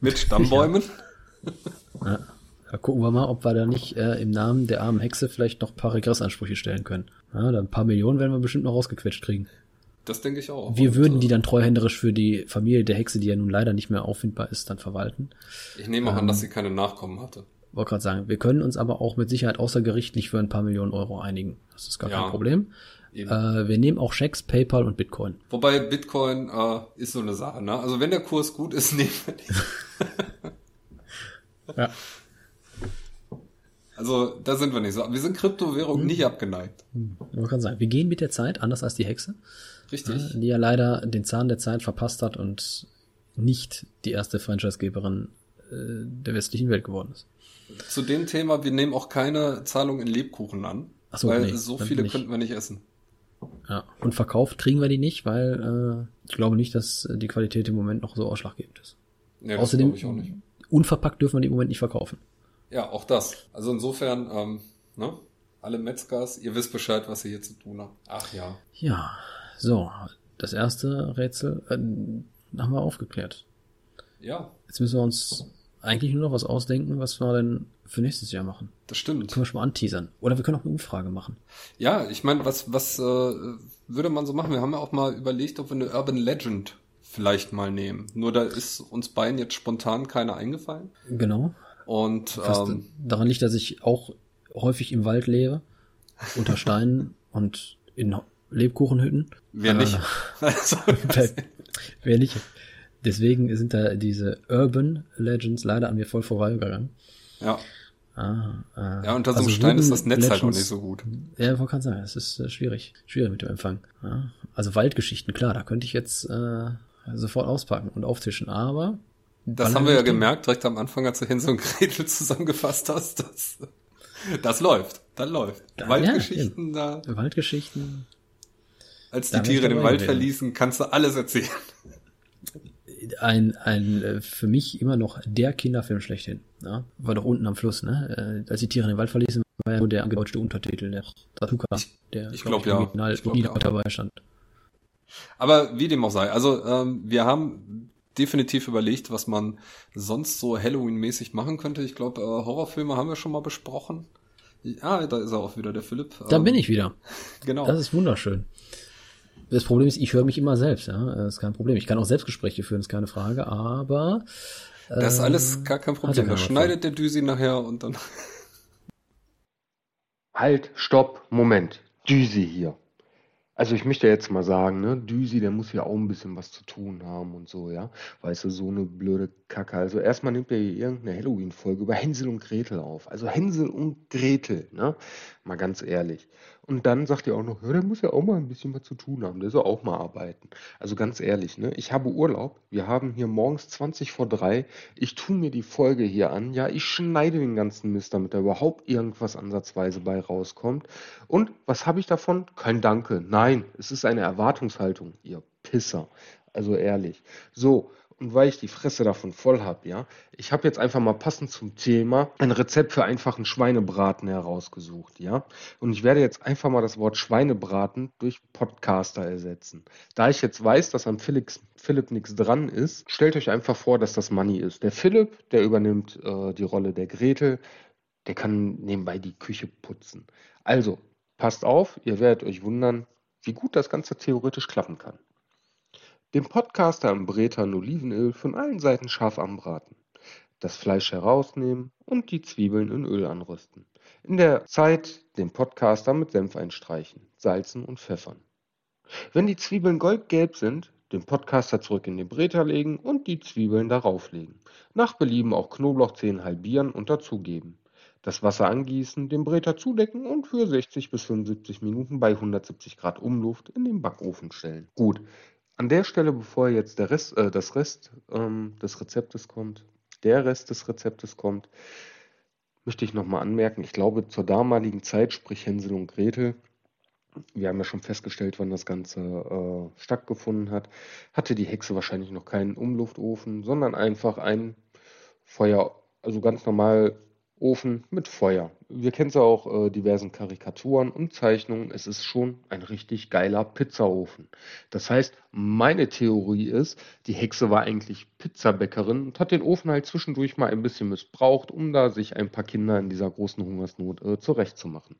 Speaker 1: Mit Stammbäumen.
Speaker 2: Ja. ja. Da gucken wir mal, ob wir da nicht äh, im Namen der armen Hexe vielleicht noch ein paar Regressansprüche stellen können. Ja, da ein paar Millionen werden wir bestimmt noch rausgequetscht kriegen.
Speaker 1: Das denke ich auch.
Speaker 2: Wir und, würden die äh, dann treuhänderisch für die Familie der Hexe, die ja nun leider nicht mehr auffindbar ist, dann verwalten.
Speaker 1: Ich nehme auch ähm, an, dass sie keine Nachkommen hatte.
Speaker 2: Wollte gerade sagen, wir können uns aber auch mit Sicherheit außergerichtlich für ein paar Millionen Euro einigen. Das ist gar ja, kein Problem. Äh, wir nehmen auch Schecks, PayPal und Bitcoin.
Speaker 1: Wobei Bitcoin äh, ist so eine Sache, ne? Also wenn der Kurs gut ist, nehmen wir den. ja. Also da sind wir nicht so. Wir sind Kryptowährung hm. nicht abgeneigt.
Speaker 2: Hm. Man kann sagen, wir gehen mit der Zeit, anders als die Hexe.
Speaker 1: Richtig.
Speaker 2: die ja leider den Zahn der Zeit verpasst hat und nicht die erste Franchisegeberin äh, der westlichen Welt geworden ist.
Speaker 1: Zu dem Thema, wir nehmen auch keine Zahlung in Lebkuchen an. Ach so, weil nee, so viele könnten wir nicht essen.
Speaker 2: Ja, und verkauft kriegen wir die nicht, weil äh, ich glaube nicht, dass die Qualität im Moment noch so ausschlaggebend ist.
Speaker 1: Ja, Außerdem, ich auch nicht.
Speaker 2: unverpackt dürfen wir die im Moment nicht verkaufen.
Speaker 1: Ja, auch das. Also insofern, ähm, ne? Alle Metzgers, ihr wisst Bescheid, was ihr hier zu tun habt. Ach ja.
Speaker 2: Ja, so. Das erste Rätsel äh, haben wir aufgeklärt.
Speaker 1: Ja.
Speaker 2: Jetzt müssen wir uns eigentlich nur noch was ausdenken, was wir denn für nächstes Jahr machen.
Speaker 1: Das stimmt.
Speaker 2: Können wir schon mal anteasern. Oder wir können auch eine Umfrage machen.
Speaker 1: Ja, ich meine, was, was äh, würde man so machen? Wir haben ja auch mal überlegt, ob wir eine Urban Legend vielleicht mal nehmen. Nur da ist uns beiden jetzt spontan keine eingefallen.
Speaker 2: Genau.
Speaker 1: Und ähm,
Speaker 2: daran liegt, dass ich auch häufig im Wald lebe, unter Steinen und in Lebkuchenhütten.
Speaker 1: Wer nicht?
Speaker 2: Äh, also, wer nicht? Deswegen sind da diese Urban Legends leider an mir voll vorbeigegangen.
Speaker 1: Ja.
Speaker 2: Ah,
Speaker 1: ah. Ja, unter so einem also Stein ist das Netz Legends, halt auch nicht so gut.
Speaker 2: Ja, man kann sagen, es ist äh, schwierig. Schwierig mit dem Empfang. Ja. Also Waldgeschichten, klar, da könnte ich jetzt äh, sofort auspacken und auftischen, aber.
Speaker 1: Das haben wir ja gemerkt, direkt am Anfang, als du Hänsel und Gretel zusammengefasst hast. Das, das läuft, dann läuft.
Speaker 2: Da,
Speaker 1: Waldgeschichten
Speaker 2: ja, da. Waldgeschichten.
Speaker 1: Als die Tiere den Wald verließen, kannst du alles erzählen
Speaker 2: ein, ein äh, für mich immer noch der Kinderfilm schlechthin. Ja? War doch unten am Fluss, ne? Äh, als die Tiere in den Wald verließen, war ja nur der angedeutschte Untertitel, der Tatuka, der
Speaker 1: ich glaube glaub, ja.
Speaker 2: ich glaub, ja. dabei stand.
Speaker 1: Aber wie dem auch sei, also ähm, wir haben definitiv überlegt, was man sonst so Halloween-mäßig machen könnte. Ich glaube, äh, Horrorfilme haben wir schon mal besprochen. Ja, da ist er auch wieder, der Philipp.
Speaker 2: Da ähm, bin ich wieder.
Speaker 1: Genau.
Speaker 2: Das ist wunderschön. Das Problem ist, ich höre mich immer selbst, ja. Das ist kein Problem. Ich kann auch Selbstgespräche führen, ist keine Frage, aber.
Speaker 1: Äh, das ist alles ähm, gar kein Problem. Das schneidet der Düsi nachher und dann.
Speaker 4: Halt, stopp, Moment. Düsi hier. Also ich möchte jetzt mal sagen, ne, Düsi, der muss ja auch ein bisschen was zu tun haben und so, ja. Weißt du, so eine blöde Kacke. Also erstmal nimmt er hier irgendeine Halloween-Folge über Hänsel und Gretel auf. Also Hänsel und Gretel, ne? Mal ganz ehrlich. Und dann sagt ihr auch noch, ja, der muss ja auch mal ein bisschen was zu tun haben, der soll auch mal arbeiten. Also ganz ehrlich, ne? Ich habe Urlaub, wir haben hier morgens 20 vor drei, ich tue mir die Folge hier an, ja, ich schneide den ganzen Mist, damit da überhaupt irgendwas ansatzweise bei rauskommt. Und was habe ich davon? Kein Danke. Nein, es ist eine Erwartungshaltung, ihr Pisser. Also ehrlich. So, und weil ich die Fresse davon voll habe, ja, ich habe jetzt einfach mal passend zum Thema ein Rezept für einfachen Schweinebraten herausgesucht, ja. Und ich werde jetzt einfach mal das Wort Schweinebraten durch Podcaster ersetzen. Da ich jetzt weiß, dass am Philipp, Philipp nichts dran ist, stellt euch einfach vor, dass das Money ist. Der Philipp, der übernimmt äh, die Rolle der Gretel, der kann nebenbei die Küche putzen. Also, passt auf, ihr werdet euch wundern, wie gut das Ganze theoretisch klappen kann. Den Podcaster im Bräter in Olivenöl von allen Seiten scharf anbraten, das Fleisch herausnehmen und die Zwiebeln in Öl anrösten. In der Zeit den Podcaster mit Senf einstreichen, salzen und pfeffern. Wenn die Zwiebeln goldgelb sind, den Podcaster zurück in den Bräter legen und die Zwiebeln darauf legen. Nach Belieben auch Knoblauchzehen halbieren und dazugeben. Das Wasser angießen, den Bräter zudecken und für 60 bis 75 Minuten bei 170 Grad Umluft in den Backofen stellen. Gut, an der Stelle, bevor jetzt der Rest, äh, das Rest ähm, des Rezeptes kommt, der Rest des Rezeptes kommt, möchte ich nochmal anmerken, ich glaube, zur damaligen Zeit, sprich Hänsel und Gretel, wir haben ja schon festgestellt, wann das Ganze äh, stattgefunden hat, hatte die Hexe wahrscheinlich noch keinen Umluftofen, sondern einfach ein Feuer, also ganz normal Ofen mit Feuer. Wir kennen es ja auch äh, diversen Karikaturen und Zeichnungen. Es ist schon ein richtig geiler Pizzaofen. Das heißt, meine Theorie ist, die Hexe war eigentlich Pizzabäckerin und hat den Ofen halt zwischendurch mal ein bisschen missbraucht, um da sich ein paar Kinder in dieser großen Hungersnot äh, zurechtzumachen.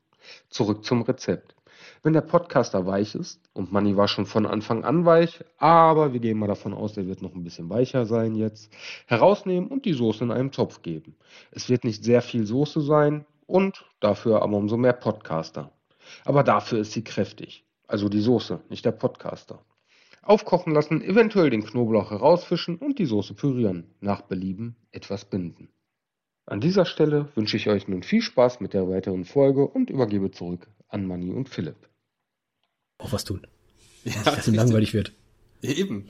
Speaker 4: Zurück zum Rezept. Wenn der Podcaster weich ist, und Manni war schon von Anfang an weich, aber wir gehen mal davon aus, er wird noch ein bisschen weicher sein jetzt, herausnehmen und die Soße in einen Topf geben. Es wird nicht sehr viel Soße sein und dafür aber umso mehr Podcaster. Aber dafür ist sie kräftig. Also die Soße, nicht der Podcaster. Aufkochen lassen, eventuell den Knoblauch herausfischen und die Soße pürieren. Nach Belieben etwas binden. An dieser Stelle wünsche ich euch nun viel Spaß mit der weiteren Folge und übergebe zurück an Manni und Philipp.
Speaker 2: Auch was tun. Ja, dass es langweilig wird.
Speaker 1: Eben.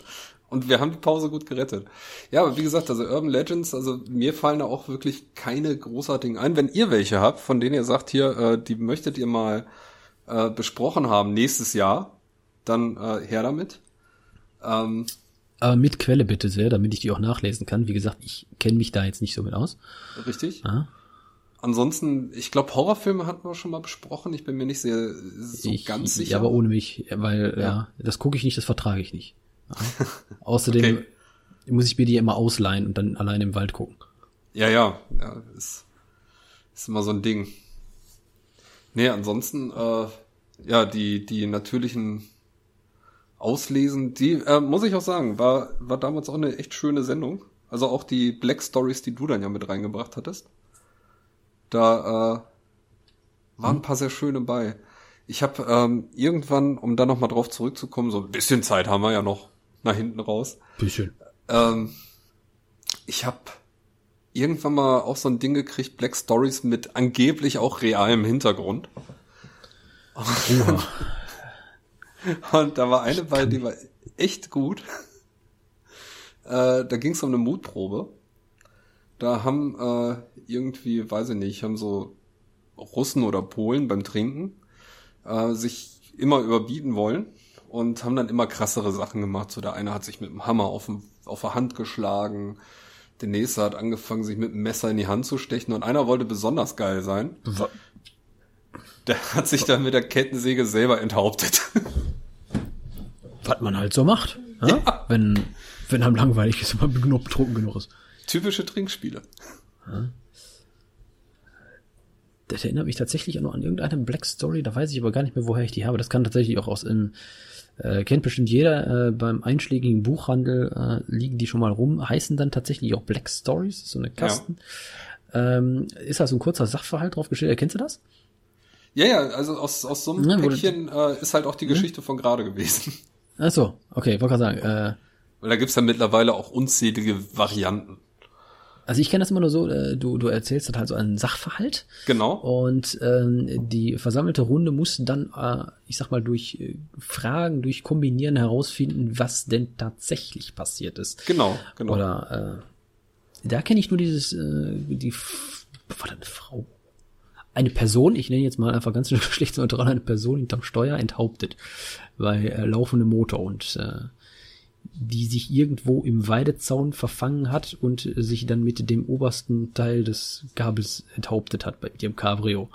Speaker 1: Und wir haben die Pause gut gerettet. Ja, aber wie gesagt, also Urban Legends, also mir fallen da auch wirklich keine großartigen ein. Wenn ihr welche habt, von denen ihr sagt, hier, äh, die möchtet ihr mal äh, besprochen haben nächstes Jahr, dann äh, her damit.
Speaker 2: Ähm, Aber mit Quelle bitte sehr, damit ich die auch nachlesen kann. Wie gesagt, ich kenne mich da jetzt nicht so mit aus.
Speaker 1: Richtig. Ah. Ansonsten, ich glaube, Horrorfilme hatten wir schon mal besprochen. Ich bin mir nicht sehr so ich, ganz sicher.
Speaker 2: Ja, aber ohne mich, weil ja, ja das gucke ich nicht, das vertrage ich nicht. Ja. Außerdem okay. muss ich mir die immer ausleihen und dann allein im Wald gucken.
Speaker 1: Ja, ja, ja, ist, ist immer so ein Ding. Nee, ansonsten, äh, ja, die, die natürlichen Auslesen, die, äh, muss ich auch sagen, war, war damals auch eine echt schöne Sendung. Also auch die Black Stories, die du dann ja mit reingebracht hattest. Da äh, waren ein paar sehr schöne bei. Ich habe ähm, irgendwann, um da nochmal drauf zurückzukommen, so ein bisschen Zeit haben wir ja noch nach hinten raus.
Speaker 2: Bisschen.
Speaker 1: Ähm, ich habe irgendwann mal auch so ein Ding gekriegt, Black Stories mit angeblich auch realem Hintergrund. Und, und da war eine bei, die war echt gut. Äh, da ging es um eine Mutprobe. Da haben äh, irgendwie, weiß ich nicht, haben so Russen oder Polen beim Trinken äh, sich immer überbieten wollen und haben dann immer krassere Sachen gemacht. So der eine hat sich mit dem Hammer auf, dem, auf der Hand geschlagen, der nächste hat angefangen, sich mit dem Messer in die Hand zu stechen und einer wollte besonders geil sein. Der hat sich dann mit der Kettensäge selber enthauptet.
Speaker 2: Was man halt so macht. Ja? Wenn, wenn einem langweilig ist, wenn man betrunken genug ist.
Speaker 1: Typische Trinkspiele.
Speaker 2: Das erinnert mich tatsächlich auch noch an irgendeine Black Story, da weiß ich aber gar nicht mehr, woher ich die habe. Das kann tatsächlich auch aus dem, äh, kennt bestimmt jeder, äh, beim einschlägigen Buchhandel äh, liegen die schon mal rum, heißen dann tatsächlich auch Black Stories, so eine Kasten. Ja. Ähm, ist also ein kurzer Sachverhalt drauf gestellt, erkennst du das?
Speaker 1: Ja, ja, also aus, aus so einem ja, Päckchen äh, ist halt auch die Geschichte ja? von gerade gewesen.
Speaker 2: Ach so, okay, wollte gerade sagen. Äh,
Speaker 1: Weil da gibt's ja mittlerweile auch unzählige Varianten.
Speaker 2: Also ich kenne das immer nur so, äh, du, du erzählst halt so einen Sachverhalt.
Speaker 1: Genau.
Speaker 2: Und ähm, die versammelte Runde muss dann, äh, ich sag mal, durch äh, Fragen, durch Kombinieren herausfinden, was denn tatsächlich passiert ist.
Speaker 1: Genau, genau.
Speaker 2: Oder äh, da kenne ich nur dieses, äh, die war eine Frau? Eine Person, ich nenne jetzt mal einfach ganz geschlechtsneutral, eine Person hinterm Steuer enthauptet bei äh, laufendem Motor und äh, die sich irgendwo im Weidezaun verfangen hat und sich dann mit dem obersten Teil des Gabels enthauptet hat bei ihrem Cabrio.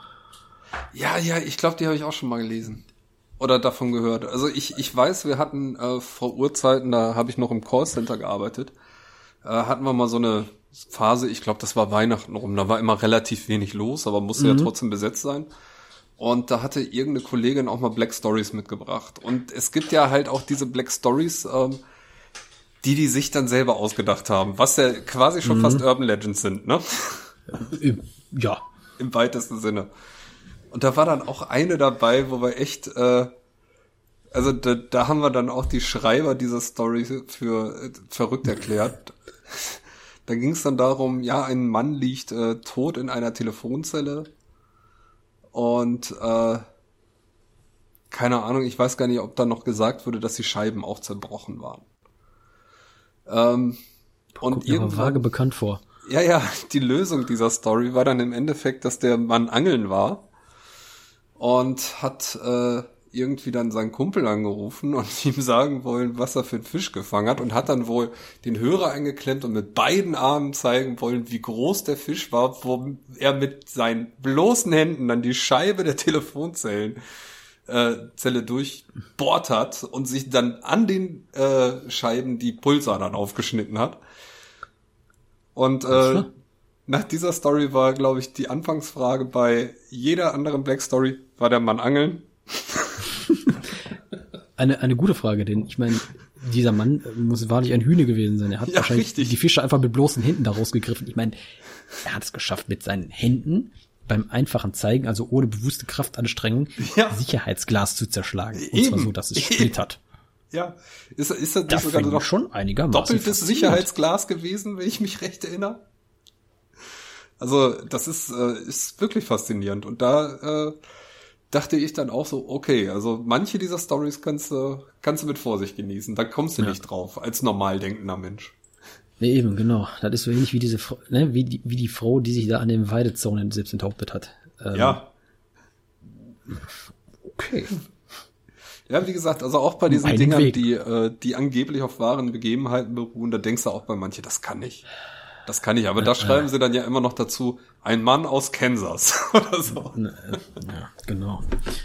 Speaker 1: Ja, ja, ich glaube, die habe ich auch schon mal gelesen. Oder davon gehört. Also ich, ich weiß, wir hatten äh, vor Urzeiten, da habe ich noch im Callcenter gearbeitet, äh, hatten wir mal so eine Phase, ich glaube, das war Weihnachten rum, da war immer relativ wenig los, aber musste mhm. ja trotzdem besetzt sein. Und da hatte irgendeine Kollegin auch mal Black Stories mitgebracht. Und es gibt ja halt auch diese Black Stories, ähm, die die sich dann selber ausgedacht haben, was ja quasi schon mhm. fast Urban Legends sind, ne?
Speaker 2: Ja.
Speaker 1: Im weitesten Sinne. Und da war dann auch eine dabei, wo wir echt, äh, also da, da haben wir dann auch die Schreiber dieser Story für äh, verrückt erklärt. da ging es dann darum, ja, ein Mann liegt äh, tot in einer Telefonzelle und äh, keine Ahnung, ich weiß gar nicht, ob da noch gesagt wurde, dass die Scheiben auch zerbrochen waren.
Speaker 2: Ähm, und Kommt irgendwann vage bekannt vor.
Speaker 1: Ja, ja, die Lösung dieser Story war dann im Endeffekt, dass der Mann angeln war und hat äh, irgendwie dann seinen Kumpel angerufen und ihm sagen wollen, was er für einen Fisch gefangen hat und hat dann wohl den Hörer eingeklemmt und mit beiden Armen zeigen wollen, wie groß der Fisch war, wo er mit seinen bloßen Händen dann die Scheibe der Telefonzellen äh, Zelle durchbohrt hat und sich dann an den äh, Scheiben die Pulsadern aufgeschnitten hat. Und äh, nach dieser Story war, glaube ich, die Anfangsfrage bei jeder anderen Black Story, war der Mann angeln?
Speaker 2: eine, eine gute Frage, denn ich meine, dieser Mann muss wahrlich ein Hühner gewesen sein. Er hat ja, wahrscheinlich richtig. die Fische einfach mit bloßen Händen daraus gegriffen. Ich meine, er hat es geschafft, mit seinen Händen beim einfachen Zeigen, also ohne bewusste Kraftanstrengung, ja. Sicherheitsglas zu zerschlagen. Eben. Und zwar so, dass es splittert.
Speaker 1: Ja, ist, ist das, das sogar noch
Speaker 2: schon einigermaßen
Speaker 1: doppeltes Sicherheitsglas gewesen, wenn ich mich recht erinnere? Also das ist, äh, ist wirklich faszinierend. Und da äh, dachte ich dann auch so, okay, also manche dieser Stories kannst du, kannst du mit Vorsicht genießen. Da kommst du ja. nicht drauf, als normal denkender Mensch.
Speaker 2: Nee, eben, genau. Das ist so ähnlich wie diese, ne, wie die, wie die Frau, die sich da an dem Weidezaun selbst enthauptet hat.
Speaker 1: Ähm, ja.
Speaker 2: Okay.
Speaker 1: Ja, wie gesagt, also auch bei diesen Einen Dingern, die, äh, die angeblich auf wahren Begebenheiten beruhen, da denkst du auch bei manchen, das kann ich. Das kann ich, aber da schreiben sie dann ja immer noch dazu, ein Mann aus Kansas oder so.
Speaker 2: Ja, genau.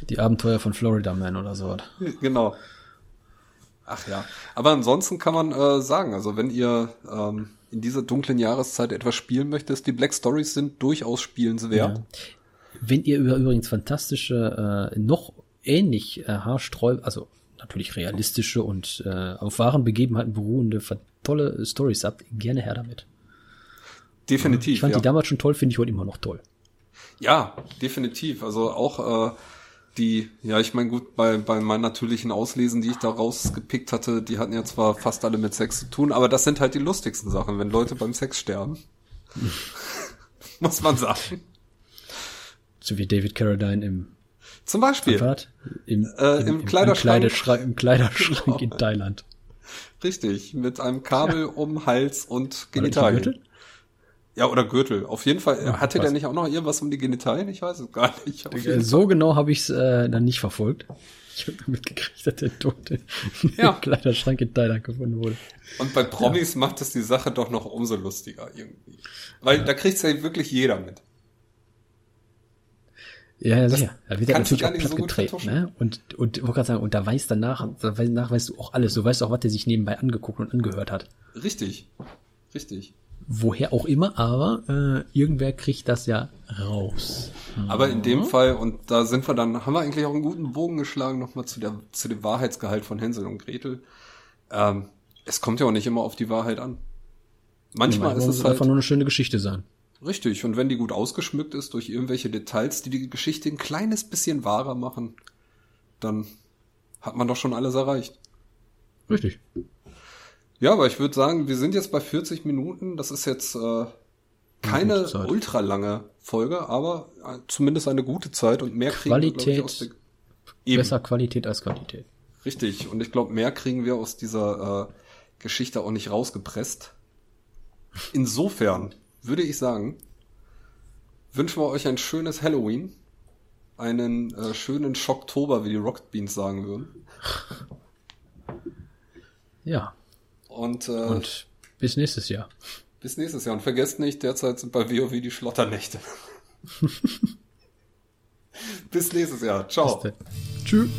Speaker 2: Die Abenteuer von Florida Man oder so.
Speaker 1: Genau. Ach ja. Aber ansonsten kann man äh, sagen, also wenn ihr ähm, in dieser dunklen Jahreszeit etwas spielen möchtest, die Black Stories sind durchaus spielenswert. Ja.
Speaker 2: Wenn ihr über übrigens fantastische, äh, noch ähnlich äh, haarsträub, also natürlich realistische und äh, auf wahren Begebenheiten beruhende, tolle Stories habt, gerne her damit.
Speaker 1: Definitiv.
Speaker 2: Ich fand ja. die damals schon toll, finde ich heute immer noch toll.
Speaker 1: Ja, definitiv. Also auch äh, die, ja, ich meine, gut, bei, bei meinen natürlichen Auslesen, die ich da rausgepickt hatte, die hatten ja zwar fast alle mit Sex zu tun, aber das sind halt die lustigsten Sachen, wenn Leute beim Sex sterben. Muss man sagen.
Speaker 2: So wie David Carradine im
Speaker 1: Zum Beispiel.
Speaker 2: Im, äh, im, im, im, Kleiderschrank. Im Kleiderschrank, im Kleiderschrank genau. in Thailand.
Speaker 1: Richtig, mit einem Kabel ja. um Hals und Genitalien. Ja, oder Gürtel. Auf jeden Fall. Ja, hatte der nicht auch noch irgendwas um die Genitalien? Ich weiß es gar nicht.
Speaker 2: so Fall. genau habe ich es äh, dann nicht verfolgt. Ich habe mitgekriegt, dass der Tote ja. im Kleiderschrank in Thailand gefunden wurde.
Speaker 1: Und bei Promis ja. macht es die Sache doch noch umso lustiger irgendwie. Weil ja. da kriegt ja wirklich jeder mit.
Speaker 2: Ja, ja, sicher. Da wird er natürlich auch platt so getreten, ne? Und, und, wollte gerade sagen, und da weiß danach, danach weißt du auch alles. Du weißt auch, was der sich nebenbei angeguckt und angehört hat.
Speaker 1: Richtig. Richtig
Speaker 2: woher auch immer, aber äh, irgendwer kriegt das ja raus.
Speaker 1: Aber in dem Fall, und da sind wir dann, haben wir eigentlich auch einen guten Bogen geschlagen, nochmal zu, der, zu dem Wahrheitsgehalt von Hänsel und Gretel. Ähm, es kommt ja auch nicht immer auf die Wahrheit an.
Speaker 2: Manchmal ist es halt einfach nur eine schöne Geschichte sein.
Speaker 1: Richtig, und wenn die gut ausgeschmückt ist durch irgendwelche Details, die die Geschichte ein kleines bisschen wahrer machen, dann hat man doch schon alles erreicht.
Speaker 2: Richtig.
Speaker 1: Ja, aber ich würde sagen, wir sind jetzt bei 40 Minuten. Das ist jetzt äh, keine ultra lange Folge, aber äh, zumindest eine gute Zeit und mehr
Speaker 2: kriegen Qualität, wir, ich, Eben. Besser Qualität als Qualität.
Speaker 1: Richtig. Und ich glaube, mehr kriegen wir aus dieser äh, Geschichte auch nicht rausgepresst. Insofern würde ich sagen, wünschen wir euch ein schönes Halloween, einen äh, schönen Schocktober, wie die Rocket Beans sagen würden.
Speaker 2: Ja.
Speaker 1: Und, äh,
Speaker 2: und bis nächstes Jahr.
Speaker 1: Bis nächstes Jahr. Und vergesst nicht, derzeit sind bei WoW die Schlotternächte. bis nächstes Jahr. Ciao.
Speaker 2: Tschüss.